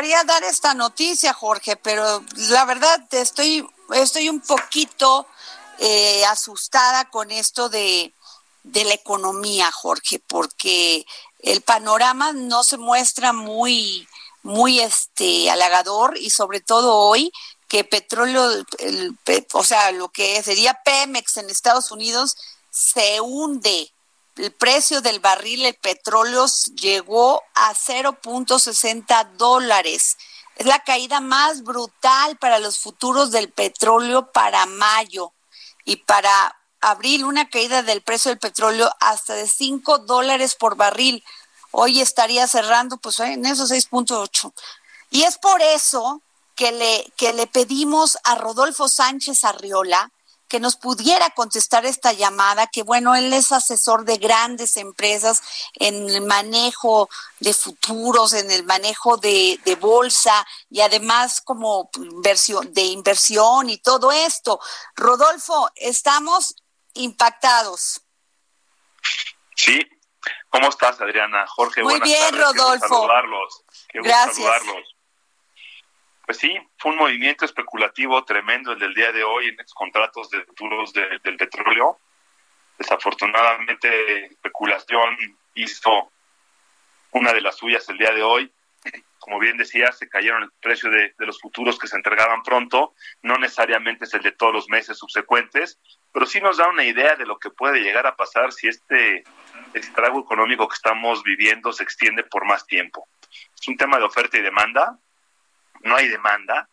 gustaría dar esta noticia, Jorge, pero la verdad estoy, estoy un poquito eh, asustada con esto de, de la economía, Jorge, porque el panorama no se muestra muy, muy este halagador y sobre todo hoy que petróleo, el, o sea, lo que sería Pemex en Estados Unidos se hunde. El precio del barril, el petróleo, llegó a 0.60 dólares. Es la caída más brutal para los futuros del petróleo para mayo y para abril una caída del precio del petróleo hasta de 5 dólares por barril. Hoy estaría cerrando pues en esos 6.8. Y es por eso que le, que le pedimos a Rodolfo Sánchez Arriola que nos pudiera contestar esta llamada, que bueno, él es asesor de grandes empresas en el manejo de futuros, en el manejo de, de bolsa y además como inversión, de inversión y todo esto. Rodolfo, estamos impactados. Sí, ¿cómo estás, Adriana? Jorge, Muy bien, Rodolfo. saludarlos. Gracias. Saludarlos. Pues sí, fue un movimiento especulativo tremendo el del día de hoy en los contratos de futuros de, del petróleo. Desafortunadamente, especulación hizo una de las suyas el día de hoy. Como bien decía, se cayeron el precio de, de, los futuros que se entregaban pronto. No necesariamente es el de todos los meses subsecuentes, pero sí nos da una idea de lo que puede llegar a pasar si este estrago económico que estamos viviendo se extiende por más tiempo. Es un tema de oferta y demanda. No hay demanda.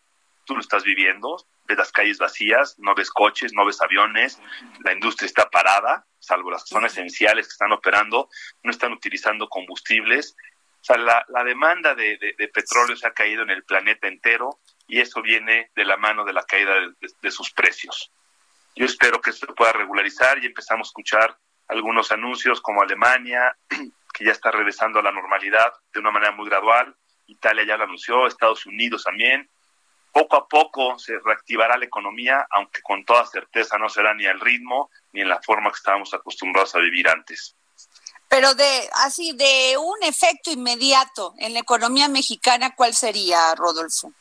Tú lo estás viviendo. Ves las calles vacías, no ves coches, no ves aviones. La industria está parada, salvo las que son esenciales que están operando. No están utilizando combustibles. O sea, la, la demanda de, de, de, petróleo se ha caído en el planeta entero y eso viene de la mano de la caída de, de sus precios. Yo espero que esto se pueda regularizar y empezamos a escuchar algunos anuncios como Alemania, que ya está regresando a la normalidad de una manera muy gradual, Italia ya lo anunció, Estados Unidos también. Poco a poco se reactivará la economía, aunque con toda certeza no será ni al ritmo ni en la forma que estábamos acostumbrados a vivir antes. Pero de así de un efecto inmediato en la economía mexicana, ¿cuál sería, Rodolfo?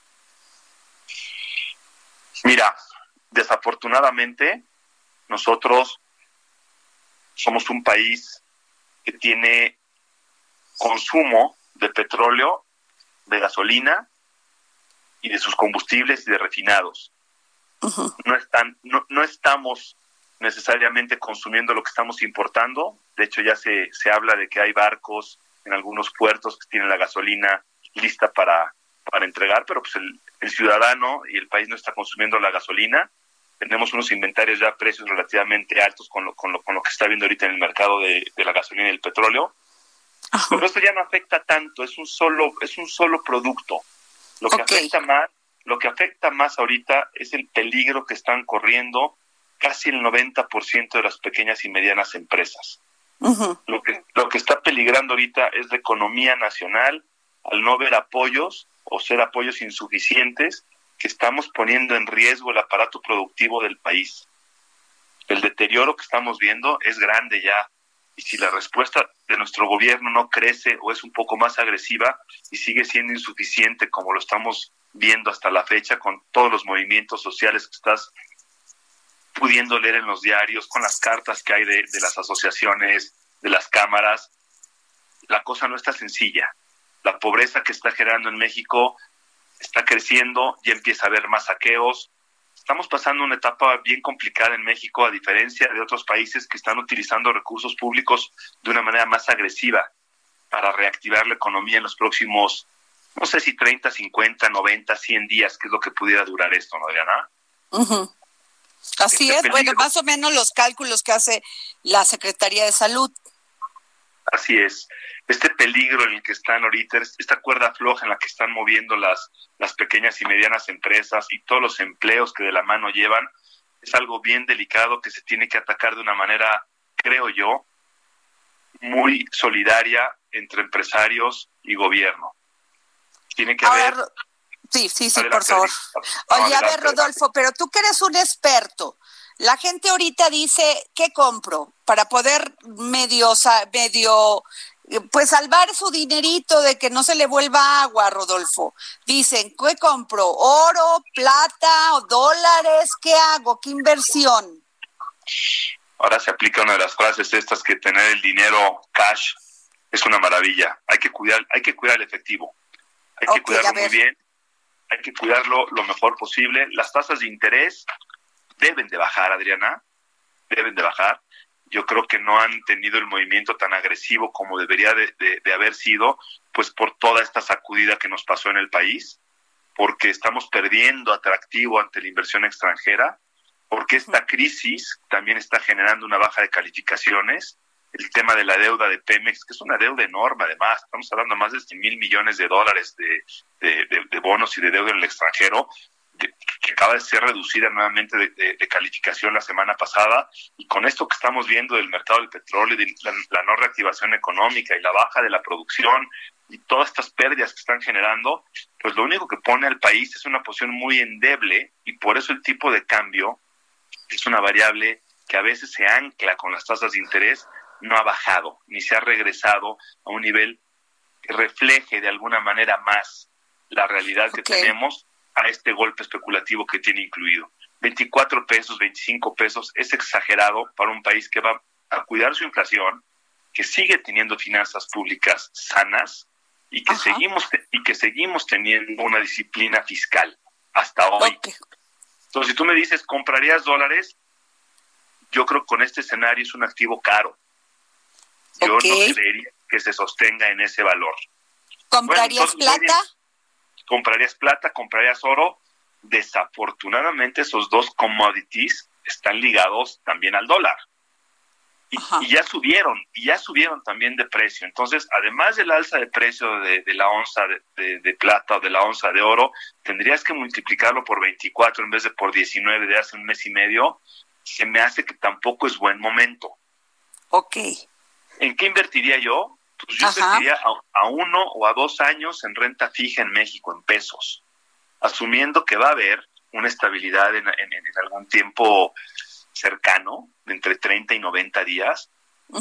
Mira, desafortunadamente nosotros somos un país que tiene consumo de petróleo, de gasolina y de sus combustibles y de refinados. Uh -huh. no, están, no, no, estamos necesariamente consumiendo lo que estamos importando. De hecho, ya se, se habla de que hay barcos en algunos puertos que tienen la gasolina lista para, para entregar, pero pues el, el ciudadano y el país no está consumiendo la gasolina tenemos unos inventarios ya a precios relativamente altos con lo, con lo, con lo que está viendo ahorita en el mercado de, de la gasolina y el petróleo. Ajá. Pero esto ya no afecta tanto, es un solo, es un solo producto. Lo que okay. afecta más, lo que afecta más ahorita es el peligro que están corriendo casi el 90% de las pequeñas y medianas empresas. Uh -huh. lo, que, lo que está peligrando ahorita es la economía nacional al no ver apoyos o ser apoyos insuficientes que estamos poniendo en riesgo el aparato productivo del país. El deterioro que estamos viendo es grande ya. Y si la respuesta de nuestro gobierno no crece o es un poco más agresiva y sigue siendo insuficiente como lo estamos viendo hasta la fecha con todos los movimientos sociales que estás pudiendo leer en los diarios, con las cartas que hay de, de las asociaciones, de las cámaras, la cosa no está sencilla. La pobreza que está generando en México está creciendo, ya empieza a haber más saqueos. Estamos pasando una etapa bien complicada en México, a diferencia de otros países que están utilizando recursos públicos de una manera más agresiva para reactivar la economía en los próximos, no sé si 30, 50, 90, 100 días, que es lo que pudiera durar esto, ¿no, Adriana? Uh -huh. Así este es, peligro. bueno, más o menos los cálculos que hace la Secretaría de Salud. Así es. Este peligro en el que están ahorita, esta cuerda floja en la que están moviendo las, las pequeñas y medianas empresas y todos los empleos que de la mano llevan, es algo bien delicado que se tiene que atacar de una manera, creo yo, muy solidaria entre empresarios y gobierno. Tiene que haber... Sí, sí, sí, por favor. Oye, a ver, Rodolfo, pero tú que eres un experto, la gente ahorita dice, ¿qué compro? Para poder medio, medio, pues salvar su dinerito de que no se le vuelva agua, Rodolfo. Dicen, ¿qué compro? ¿Oro, plata o dólares? ¿Qué hago? ¿Qué inversión? Ahora se aplica una de las frases estas que tener el dinero cash es una maravilla. Hay que cuidar, hay que cuidar el efectivo. Hay que cuidarlo muy bien. Hay que cuidarlo lo mejor posible. Las tasas de interés deben de bajar, Adriana, deben de bajar. Yo creo que no han tenido el movimiento tan agresivo como debería de, haber sido, pues por toda esta sacudida que nos pasó en el país, porque estamos perdiendo atractivo ante la inversión extranjera, porque esta crisis también está generando una baja de calificaciones, el tema de la deuda de Pemex, que es una deuda enorme además, estamos hablando más de 100 mil millones de dólares de, de, bonos y de deuda en el extranjero, que acaba de ser reducida nuevamente de, calificación la semana pasada y con esto que estamos viendo del mercado del petróleo, de la, no reactivación económica y la baja de la producción y todas estas pérdidas que están generando, pues lo único que pone al país es una posición muy endeble y por eso el tipo de cambio es una variable que a veces se ancla con las tasas de interés, no ha bajado ni se ha regresado a un nivel que refleje de alguna manera más la realidad que tenemos a este golpe especulativo que tiene incluido. 24 pesos, 25 pesos es exagerado para un país que va a cuidar su inflación, que sigue teniendo finanzas públicas sanas y que seguimos y que seguimos teniendo una disciplina fiscal hasta hoy. Entonces, si tú me dices, ¿comprarías dólares? Yo creo que con este escenario es un activo caro. Yo no creería que se sostenga en ese valor. ¿Comprarías plata? Comprarías plata, comprarías oro. Desafortunadamente esos dos commodities están ligados también al dólar. Y, ya subieron, y ya subieron también de precio. Entonces, además del alza de precio de, la onza de, plata o de la onza de oro, tendrías que multiplicarlo por 24 en vez de por 19 de hace un mes y medio. Se me hace que tampoco es buen momento. Ok. ¿En qué invertiría yo? Pues yo invertiría a, uno o a dos años en renta fija en México, en pesos, asumiendo que va a haber una estabilidad en, algún tiempo cercano, de entre 30 y 90 días,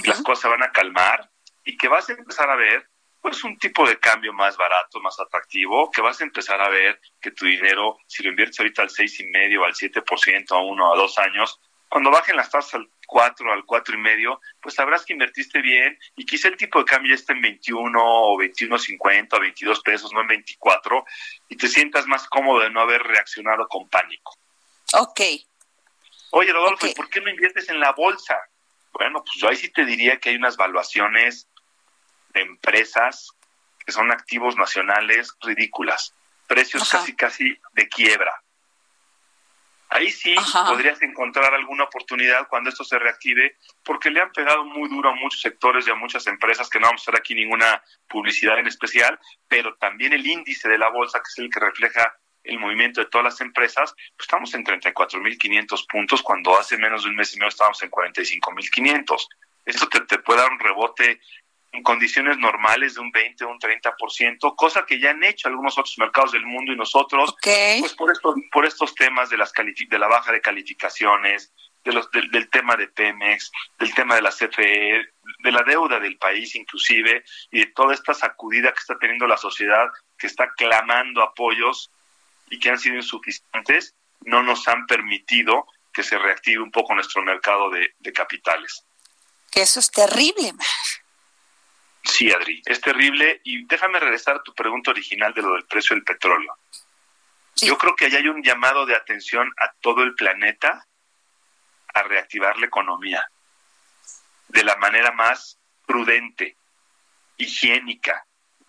que las cosas van a calmar y que vas a empezar a ver pues un tipo de cambio más barato, más atractivo, que vas a empezar a ver que tu dinero, si lo inviertes ahorita al seis y medio, al 7%, a uno, a dos años, cuando bajen las tasas al 4, al cuatro y medio, pues sabrás que invertiste bien y quizá el tipo de cambio ya esté en 21 o 21.50 o 22 pesos, no en 24, y te sientas más cómodo de no haber reaccionado con pánico. Ok. Oye, Rodolfo, ¿y por qué no inviertes en la bolsa? Bueno, pues yo ahí sí te diría que hay unas valuaciones de empresas que son activos nacionales ridículas, precios casi casi de quiebra. Ahí sí podrías encontrar alguna oportunidad cuando esto se reactive, porque le han pegado muy duro a muchos sectores y a muchas empresas, que no vamos a hacer aquí ninguna publicidad en especial, pero también el índice de la bolsa, que es el que refleja el movimiento de todas las empresas, pues estamos en 34.500 puntos, cuando hace menos de un mes y medio estábamos en 45.500. Esto te, te puede dar un rebote en condiciones normales de un 20 o un 30%, cosa que ya han hecho algunos otros mercados del mundo y nosotros, pues por, esto, por estos temas de, las de la baja de calificaciones, de los, del, tema de Pemex, del tema de la CFE, de la deuda del país inclusive, y de toda esta sacudida que está teniendo la sociedad, que está clamando apoyos y que han sido insuficientes, no nos han permitido que se reactive un poco nuestro mercado de, de capitales. Que eso es terrible. Sí, Adri, es terrible. Y déjame regresar a tu pregunta original de lo del precio del petróleo. Yo creo que allá hay un llamado de atención a todo el planeta a reactivar la economía de la manera más prudente, higiénica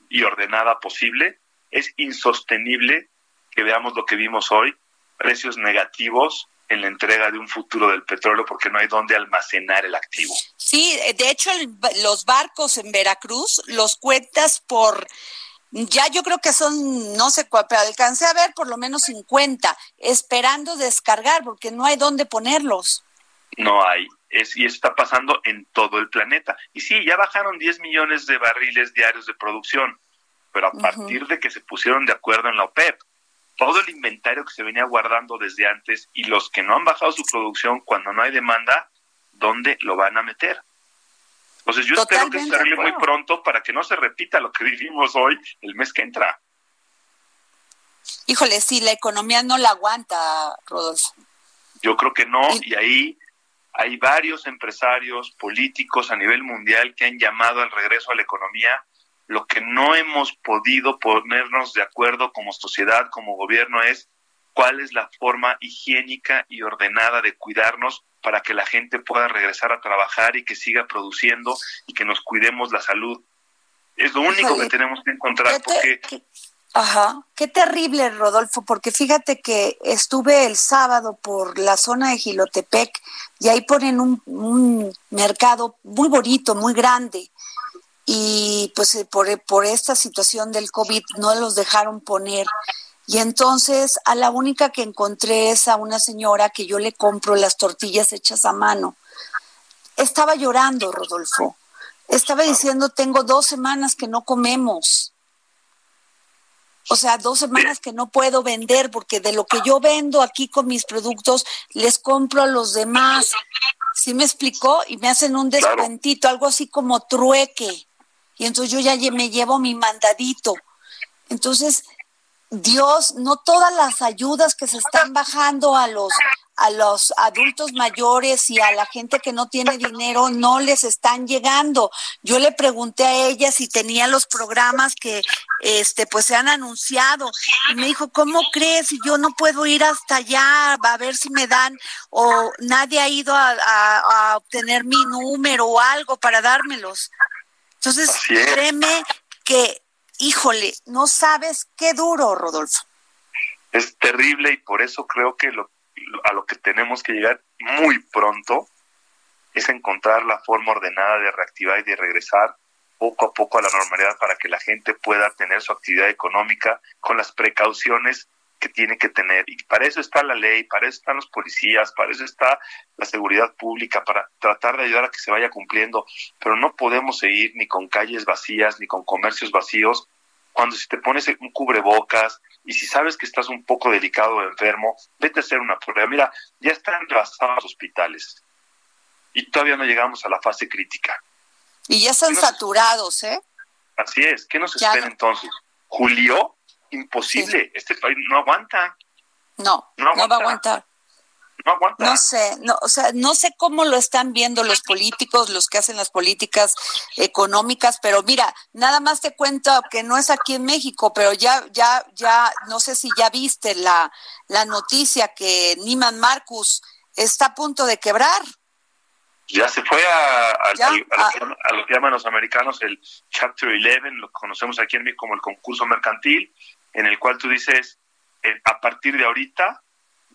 y ordenada posible. Es insostenible que veamos lo que vimos hoy precios negativos en la entrega de un futuro del petróleo porque no hay dónde almacenar el activo. Sí, de hecho los barcos en Veracruz los cuentas por ya yo creo que son, no sé pero alcancé a ver por lo menos 50, esperando descargar, porque no hay dónde ponerlos. No hay, es, y eso está pasando en todo el planeta. Y sí, ya bajaron 10 millones de barriles diarios de producción, pero a partir de que se pusieron de acuerdo en la OPEP, todo el inventario que se venía guardando desde antes y los que no han bajado su producción cuando no hay demanda, ¿dónde lo van a meter? Entonces yo espero que se arregle muy pronto para que no se repita lo que vivimos hoy el mes que entra. Híjole, si la economía no la aguanta, Rodolfo. Yo creo que no, y, y ahí hay varios empresarios políticos a nivel mundial que han llamado al regreso a la economía. Lo que no hemos podido ponernos de acuerdo como sociedad, como gobierno, es cuál es la forma higiénica y ordenada de cuidarnos para que la gente pueda regresar a trabajar y que siga produciendo y que nos cuidemos la salud. Es lo único que tenemos que encontrar porque... ajá, qué terrible, Rodolfo, porque fíjate que estuve el sábado por la zona de Gilotepec y ahí ponen un, un mercado muy bonito, muy grande y pues eh, por, por esta situación del COVID no los dejaron poner y entonces a la única que encontré es a una señora que yo le compro las tortillas hechas a mano. Estaba llorando, Rodolfo. Estaba diciendo, tengo dos semanas que no comemos. O sea, dos semanas que no puedo vender porque de lo que yo vendo aquí con mis productos les compro a los demás. ¿Sí me explicó? Y me hacen un descuentito, algo así como trueque. Y entonces yo ya me llevo mi mandadito. Entonces, Dios, no todas las ayudas que se están bajando a los a los adultos mayores y a la gente que no tiene dinero no les están llegando. Yo le pregunté a ella si tenía los programas que este pues se han anunciado y me dijo, "¿Cómo crees? Yo no puedo ir hasta allá a ver si me dan o nadie ha ido a, a obtener mi número o algo para dármelos." Entonces, créeme que híjole, no sabes qué duro, Rodolfo. Es terrible y por eso creo que lo, a lo que tenemos que llegar muy pronto es encontrar la forma ordenada de reactivar y de regresar poco a poco a la normalidad para que la gente pueda tener su actividad económica con las precauciones que tiene que tener. Y para eso está la ley, para eso están los policías, para eso está la seguridad pública, para tratar de ayudar a que se vaya cumpliendo. Pero no podemos seguir ni con calles vacías, ni con comercios vacíos, cuando si te pones un cubrebocas y si sabes que estás un poco delicado o enfermo, vete a hacer una prueba. Mira, ya están rebasados los hospitales y todavía no llegamos a la fase crítica. Y ya están saturados, ¿eh? Así es. ¿Qué nos espera entonces? ¿Julio? Imposible, este país no aguanta. No, no, va a aguantar. No aguanta. No sé, no, o sea, no sé cómo lo están viendo los políticos, los que hacen las políticas económicas, pero mira, nada más te cuento que no es aquí en México, pero ya, ya, ya, no sé si ya viste la, la noticia que Niman Marcus está a punto de quebrar. Ya se fue a, a, lo, que llaman los americanos el Chapter 11, lo conocemos aquí en México como el concurso mercantil, en el cual tú dices, eh, a partir de ahorita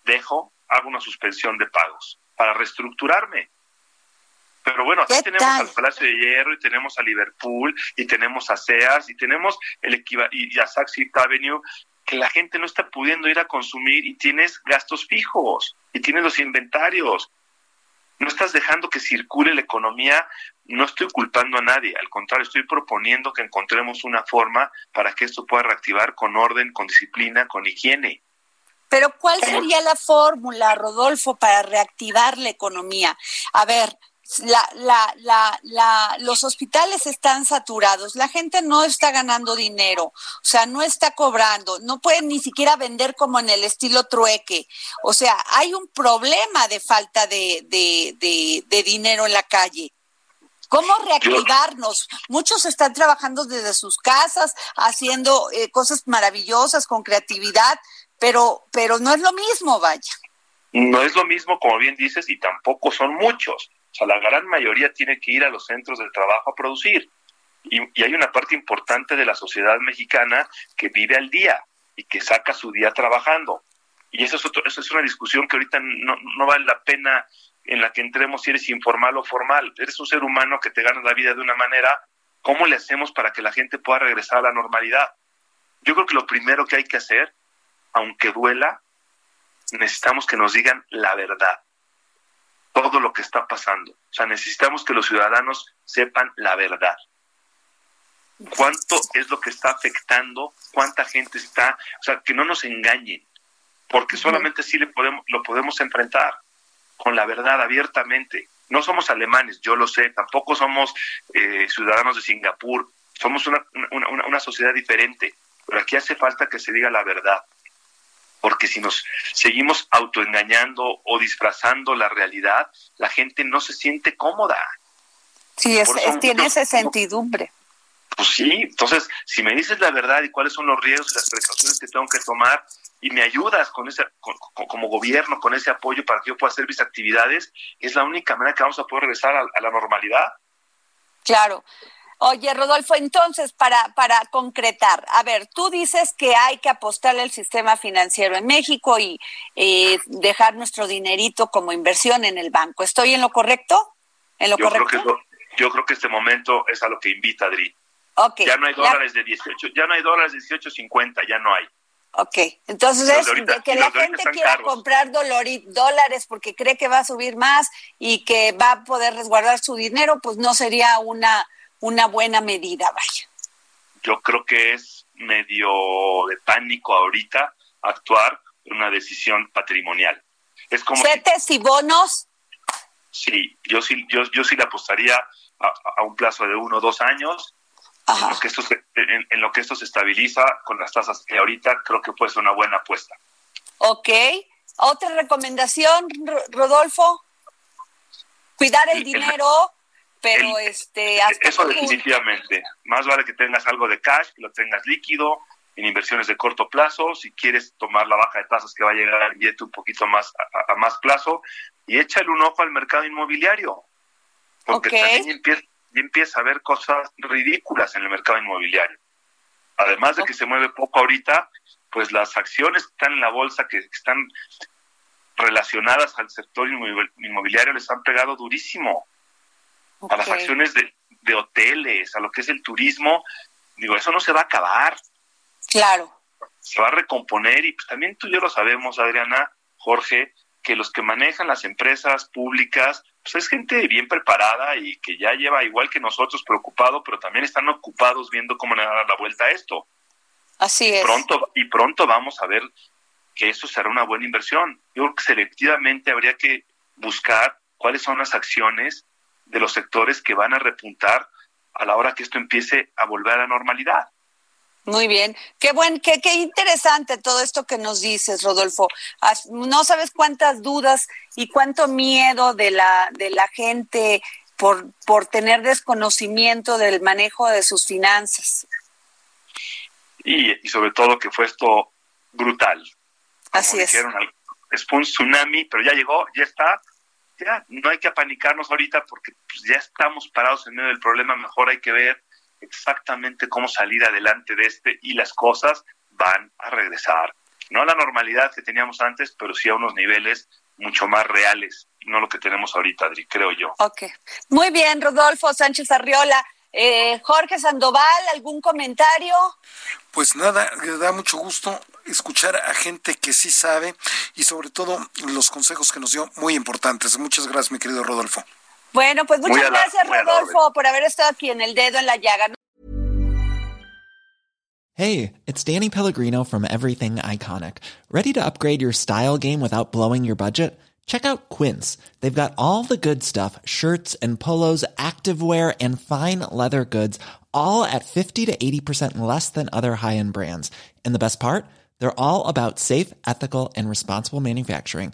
dejo, hago una suspensión de pagos para reestructurarme. Pero bueno, aquí tenemos al Palacio de Hierro y tenemos a Liverpool y tenemos a Sears y tenemos el y a Saks Avenue que la gente no está pudiendo ir a consumir y tienes gastos fijos y tienes los inventarios. No estás dejando que circule la economía no estoy culpando a nadie, al contrario, estoy proponiendo que encontremos una forma para que esto pueda reactivar con orden, con disciplina, con higiene. Pero ¿cuál sería la fórmula, Rodolfo, para reactivar la economía? A ver, la, la, la, la, los hospitales están saturados, la gente no está ganando dinero, o sea, no está cobrando, no pueden ni siquiera vender como en el estilo trueque. O sea, hay un problema de falta de, de, de, de dinero en la calle. ¿Cómo reactivarnos? Muchos están trabajando desde sus casas, haciendo eh, cosas maravillosas con creatividad, pero, pero no es lo mismo, vaya. No es lo mismo, como bien dices, y tampoco son muchos. O sea, la gran mayoría tiene que ir a los centros del trabajo a producir. Y, y hay una parte importante de la sociedad mexicana que vive al día y que saca su día trabajando. Y eso es, otro, eso es una discusión que ahorita no, no vale la pena en la que entremos si eres informal o formal. Eres un ser humano que te gana la vida de una manera. ¿Cómo le hacemos para que la gente pueda regresar a la normalidad? Yo creo que lo primero que hay que hacer, aunque duela, necesitamos que nos digan la verdad, todo lo que está pasando. O sea, necesitamos que los ciudadanos sepan la verdad. ¿Cuánto es lo que está afectando? ¿Cuánta gente está? O sea, que no nos engañen, porque solamente así le podemos, lo podemos enfrentar con la verdad abiertamente. No somos alemanes, yo lo sé, tampoco somos eh, ciudadanos de Singapur, somos una, una, una sociedad diferente, pero aquí hace falta que se diga la verdad porque si nos seguimos autoengañando o disfrazando la realidad, la gente no se siente cómoda. Sí, es, tiene esa sentidumbre. Pues sí, entonces, si me dices la verdad y cuáles son los riesgos y las precauciones que tengo que tomar y me ayudas con ese, como gobierno, con ese apoyo para que yo pueda hacer mis actividades, es la única manera que vamos a poder regresar a la normalidad. Claro. Oye, Rodolfo, entonces, para, para concretar, a ver, tú dices que hay que apostarle al sistema financiero en México y eh, dejar nuestro dinerito como inversión en el banco. ¿Estoy en lo correcto? ¿En lo yo correcto? Creo que yo creo que este momento es a lo que invita Adri. Okay. Ya no hay dólares de 18, ya no hay dólares de 18.50, ya no hay. Ok, entonces es que la gente quiera comprar dólares porque cree que va a subir más y que va a poder resguardar su dinero, pues no sería una una buena medida, vaya. Yo creo que es medio de pánico ahorita actuar en una decisión patrimonial. Es como ¿Setes y bonos? Sí, yo sí, yo, yo sí le apostaría a, un plazo de uno o dos años en lo, que esto se, en, lo que esto se estabiliza con las tasas que ahorita creo que puede ser una buena apuesta. Ok. ¿Otra recomendación, Rodolfo? Cuidar el dinero pero este eso definitivamente más vale que tengas algo de cash que lo tengas líquido en inversiones de corto plazo si quieres tomar la baja de tasas que va a llegar al billete un poquito más a, más plazo y échale un ojo al mercado inmobiliario porque también empieza, empieza a haber cosas ridículas en el mercado inmobiliario además de que se mueve poco ahorita pues las acciones que están en la bolsa que están relacionadas al sector inmobiliario les han pegado durísimo a las acciones de, de hoteles, a lo que es el turismo, digo, eso no se va a acabar. Claro. Se va a recomponer y pues también tú y yo lo sabemos, Adriana, Jorge, que los que manejan las empresas públicas, pues es gente bien preparada y que ya lleva igual que nosotros preocupado, pero también están ocupados viendo cómo le dar la vuelta a esto. Así es. Pronto, y pronto vamos a ver que eso será una buena inversión. Yo creo que selectivamente habría que buscar cuáles son las acciones de los sectores que van a repuntar a la hora que esto empiece a volver a la normalidad. Muy bien, qué buen, qué, qué interesante todo esto que nos dices, Rodolfo. No sabes cuántas dudas y cuánto miedo de la de la gente por por tener desconocimiento del manejo de sus finanzas. Y, y sobre todo que fue esto brutal. Así es. es un tsunami, pero ya llegó, ya está, no hay que apanicarnos ahorita porque pues, ya estamos parados en medio del problema, mejor hay que ver exactamente cómo salir adelante de este y las cosas van a regresar. No a la normalidad que teníamos antes, pero sí a unos niveles mucho más reales, no lo que tenemos ahorita, Adri, creo yo. Ok. Muy bien, Rodolfo Sánchez Arriola. Eh, Jorge Sandoval, ¿algún comentario? Pues nada, me da mucho gusto escuchar a gente que sí sabe y sobre todo los consejos que nos dio muy importantes. Muchas gracias, mi querido Rodolfo. Bueno, pues muchas gracias, Rodolfo, por haber estado aquí en el dedo en la llaga. Hey, it's Danny Pellegrino from Everything Iconic. Ready to upgrade your style game without blowing your budget? Check out Quince. They've got all the good stuff, shirts and polos, activewear and fine leather goods, all at 50 to 80% less than other high-end brands. And the best part? They're all about safe, ethical, and responsible manufacturing.